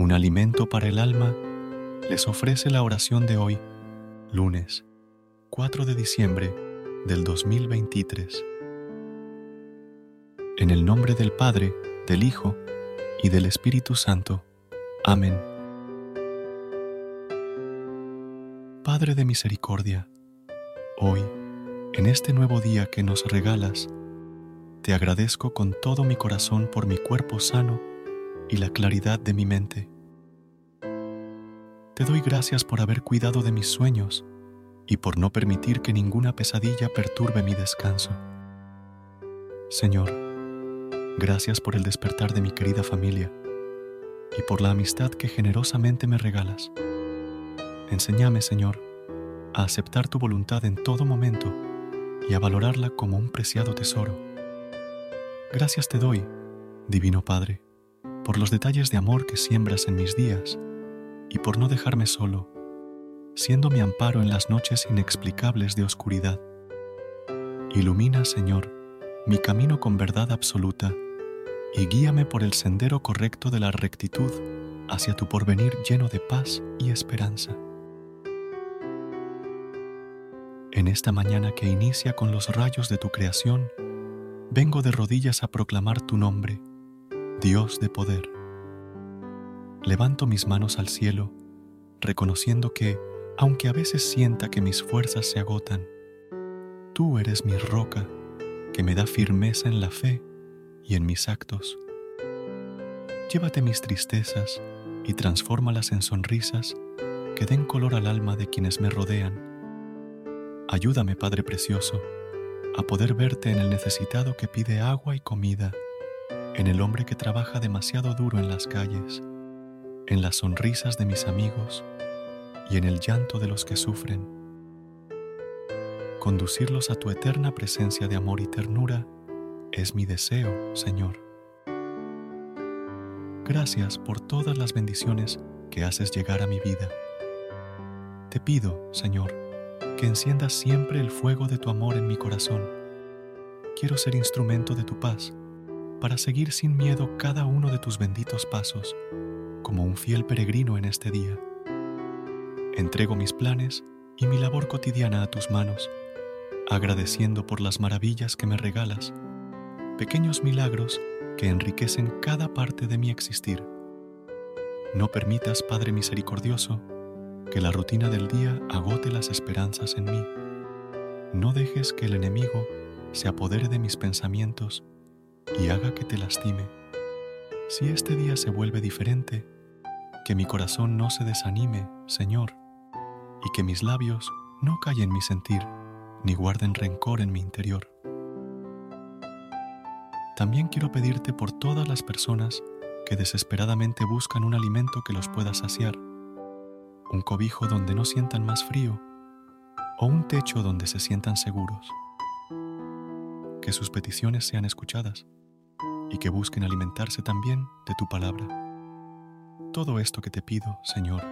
Un alimento para el alma les ofrece la oración de hoy, lunes 4 de diciembre del 2023. En el nombre del Padre, del Hijo y del Espíritu Santo. Amén. Padre de misericordia, hoy, en este nuevo día que nos regalas, te agradezco con todo mi corazón por mi cuerpo sano y la claridad de mi mente. Te doy gracias por haber cuidado de mis sueños y por no permitir que ninguna pesadilla perturbe mi descanso. Señor, gracias por el despertar de mi querida familia y por la amistad que generosamente me regalas. Enséñame, Señor, a aceptar tu voluntad en todo momento y a valorarla como un preciado tesoro. Gracias te doy, Divino Padre, por los detalles de amor que siembras en mis días y por no dejarme solo, siendo mi amparo en las noches inexplicables de oscuridad. Ilumina, Señor, mi camino con verdad absoluta y guíame por el sendero correcto de la rectitud hacia tu porvenir lleno de paz y esperanza. En esta mañana que inicia con los rayos de tu creación, vengo de rodillas a proclamar tu nombre, Dios de poder. Levanto mis manos al cielo, reconociendo que, aunque a veces sienta que mis fuerzas se agotan, tú eres mi roca que me da firmeza en la fe y en mis actos. Llévate mis tristezas y transfórmalas en sonrisas que den color al alma de quienes me rodean Ayúdame, Padre Precioso, a poder verte en el necesitado que pide agua y comida, en el hombre que trabaja demasiado duro en las calles, en las sonrisas de mis amigos y en el llanto de los que sufren. Conducirlos a tu eterna presencia de amor y ternura es mi deseo, Señor. Gracias por todas las bendiciones que haces llegar a mi vida. Te pido, Señor, que enciendas siempre el fuego de tu amor en mi corazón. Quiero ser instrumento de tu paz, para seguir sin miedo cada uno de tus benditos pasos, como un fiel peregrino en este día. Entrego mis planes y mi labor cotidiana a tus manos, agradeciendo por las maravillas que me regalas, pequeños milagros que enriquecen cada parte de mi existir. No permitas, Padre misericordioso, que la rutina del día agote las esperanzas en mí. No dejes que el enemigo se apodere de mis pensamientos y haga que te lastime. Si este día se vuelve diferente, que mi corazón no se desanime, Señor, y que mis labios no callen mi sentir, ni guarden rencor en mi interior. También quiero pedirte por todas las personas que desesperadamente buscan un alimento que los pueda saciar un cobijo donde no sientan más frío o un techo donde se sientan seguros. Que sus peticiones sean escuchadas y que busquen alimentarse también de tu palabra. Todo esto que te pido, Señor,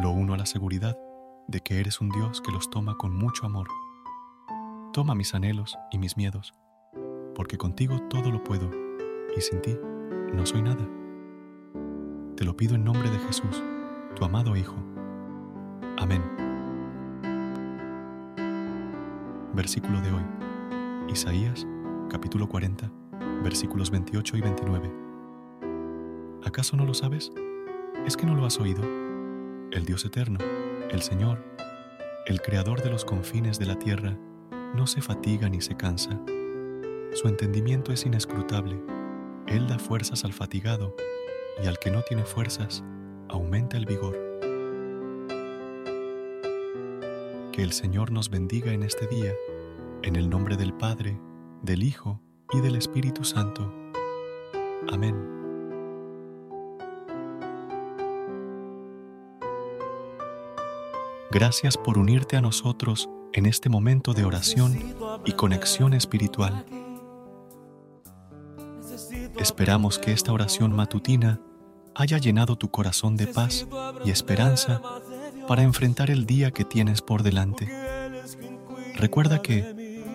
lo uno a la seguridad de que eres un Dios que los toma con mucho amor. Toma mis anhelos y mis miedos, porque contigo todo lo puedo y sin ti no soy nada. Te lo pido en nombre de Jesús, tu amado Hijo. Amén. Versículo de hoy. Isaías, capítulo 40, versículos 28 y 29. ¿Acaso no lo sabes? ¿Es que no lo has oído? El Dios eterno, el Señor, el Creador de los confines de la tierra, no se fatiga ni se cansa. Su entendimiento es inescrutable. Él da fuerzas al fatigado y al que no tiene fuerzas, aumenta el vigor. Que el Señor nos bendiga en este día, en el nombre del Padre, del Hijo y del Espíritu Santo. Amén. Gracias por unirte a nosotros en este momento de oración y conexión espiritual. Esperamos que esta oración matutina haya llenado tu corazón de paz y esperanza para enfrentar el día que tienes por delante. Recuerda que,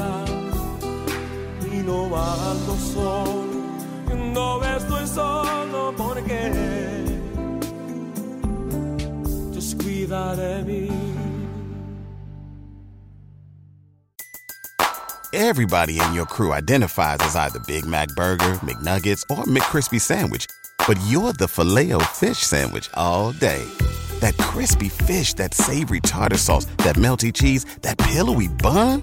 Casa y no ando solo. No estoy solo porque Dios mí. Everybody in your crew identifies as either Big Mac Burger, McNuggets, or McCrispy Sandwich. But you're the filet fish Sandwich all day. That crispy fish, that savory tartar sauce, that melty cheese, that pillowy bun.